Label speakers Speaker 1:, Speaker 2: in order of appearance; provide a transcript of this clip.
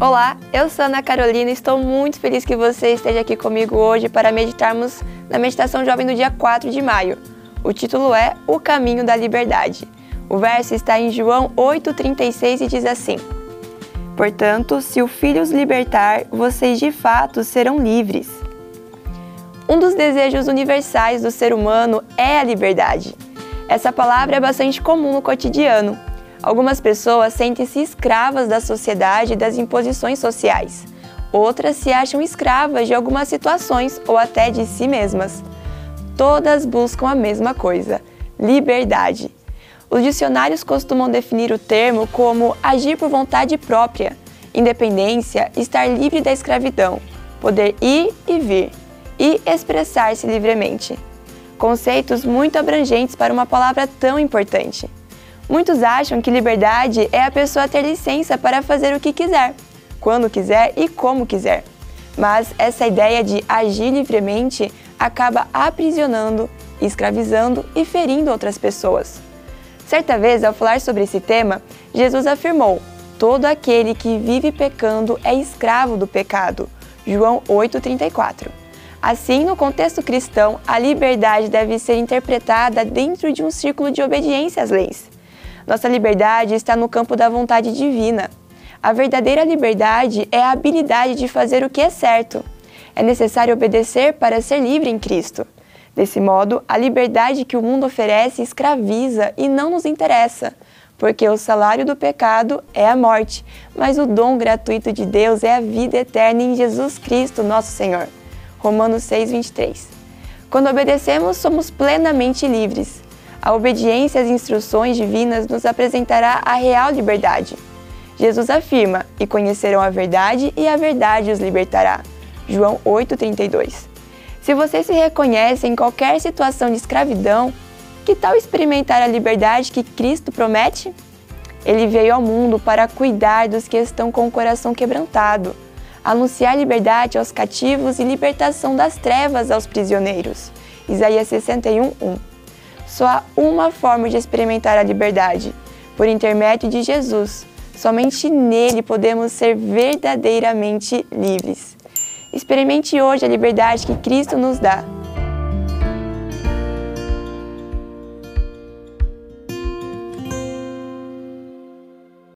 Speaker 1: Olá, eu sou Ana Carolina e estou muito feliz que você esteja aqui comigo hoje para meditarmos na meditação jovem do dia 4 de maio. O título é O Caminho da Liberdade. O verso está em João 8,36 e diz assim: Portanto, se o Filho os libertar, vocês de fato serão livres. Um dos desejos universais do ser humano é a liberdade. Essa palavra é bastante comum no cotidiano. Algumas pessoas sentem-se escravas da sociedade e das imposições sociais. Outras se acham escravas de algumas situações ou até de si mesmas. Todas buscam a mesma coisa: liberdade. Os dicionários costumam definir o termo como agir por vontade própria, independência, estar livre da escravidão, poder ir e vir e expressar-se livremente. Conceitos muito abrangentes para uma palavra tão importante. Muitos acham que liberdade é a pessoa ter licença para fazer o que quiser, quando quiser e como quiser. Mas essa ideia de agir livremente acaba aprisionando, escravizando e ferindo outras pessoas. Certa vez, ao falar sobre esse tema, Jesus afirmou: Todo aquele que vive pecando é escravo do pecado. João 8,34. Assim, no contexto cristão, a liberdade deve ser interpretada dentro de um círculo de obediência às leis. Nossa liberdade está no campo da vontade divina. A verdadeira liberdade é a habilidade de fazer o que é certo. É necessário obedecer para ser livre em Cristo. Desse modo, a liberdade que o mundo oferece escraviza e não nos interessa, porque o salário do pecado é a morte, mas o dom gratuito de Deus é a vida eterna em Jesus Cristo, nosso Senhor. Romanos 6:23. Quando obedecemos, somos plenamente livres. A obediência às instruções divinas nos apresentará a real liberdade. Jesus afirma: E conhecerão a verdade, e a verdade os libertará. João 8,32. Se você se reconhece em qualquer situação de escravidão, que tal experimentar a liberdade que Cristo promete? Ele veio ao mundo para cuidar dos que estão com o coração quebrantado, anunciar liberdade aos cativos e libertação das trevas aos prisioneiros. Isaías 61, 1. Só há uma forma de experimentar a liberdade: por intermédio de Jesus. Somente nele podemos ser verdadeiramente livres. Experimente hoje a liberdade que Cristo nos dá.